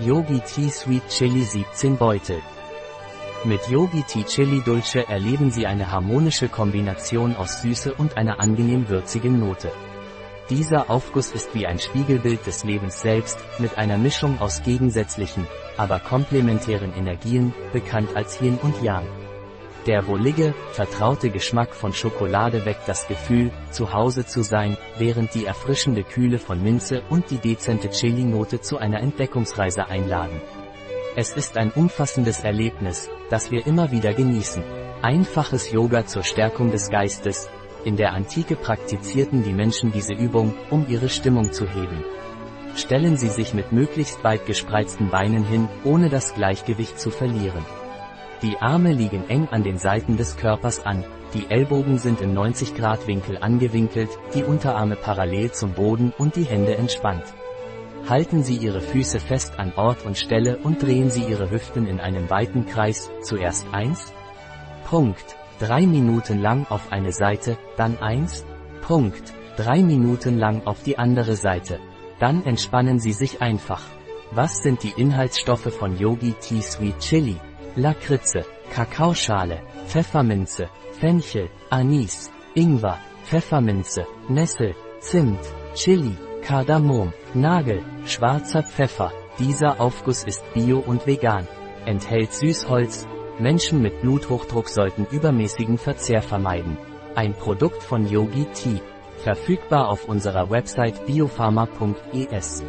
Yogi Tea Sweet Chili 17 Beutel. Mit Yogi Tea Chili Dulce erleben Sie eine harmonische Kombination aus Süße und einer angenehm würzigen Note. Dieser Aufguss ist wie ein Spiegelbild des Lebens selbst, mit einer Mischung aus gegensätzlichen, aber komplementären Energien, bekannt als Yin und Yang. Der wohlige, vertraute Geschmack von Schokolade weckt das Gefühl, zu Hause zu sein, während die erfrischende Kühle von Minze und die dezente Chili-Note zu einer Entdeckungsreise einladen. Es ist ein umfassendes Erlebnis, das wir immer wieder genießen. Einfaches Yoga zur Stärkung des Geistes. In der Antike praktizierten die Menschen diese Übung, um ihre Stimmung zu heben. Stellen Sie sich mit möglichst weit gespreizten Beinen hin, ohne das Gleichgewicht zu verlieren. Die Arme liegen eng an den Seiten des Körpers an, die Ellbogen sind im 90 Grad Winkel angewinkelt, die Unterarme parallel zum Boden und die Hände entspannt. Halten Sie Ihre Füße fest an Ort und Stelle und drehen Sie Ihre Hüften in einem weiten Kreis, zuerst 1. Punkt. 3 Minuten lang auf eine Seite, dann 1. Punkt. 3 Minuten lang auf die andere Seite. Dann entspannen Sie sich einfach. Was sind die Inhaltsstoffe von Yogi Tea Sweet Chili? Lakritze, Kakaoschale, Pfefferminze, Fenchel, Anis, Ingwer, Pfefferminze, Nessel, Zimt, Chili, Kardamom, Nagel, schwarzer Pfeffer. Dieser Aufguss ist bio und vegan. Enthält Süßholz. Menschen mit Bluthochdruck sollten übermäßigen Verzehr vermeiden. Ein Produkt von Yogi Tea. Verfügbar auf unserer Website biopharma.es.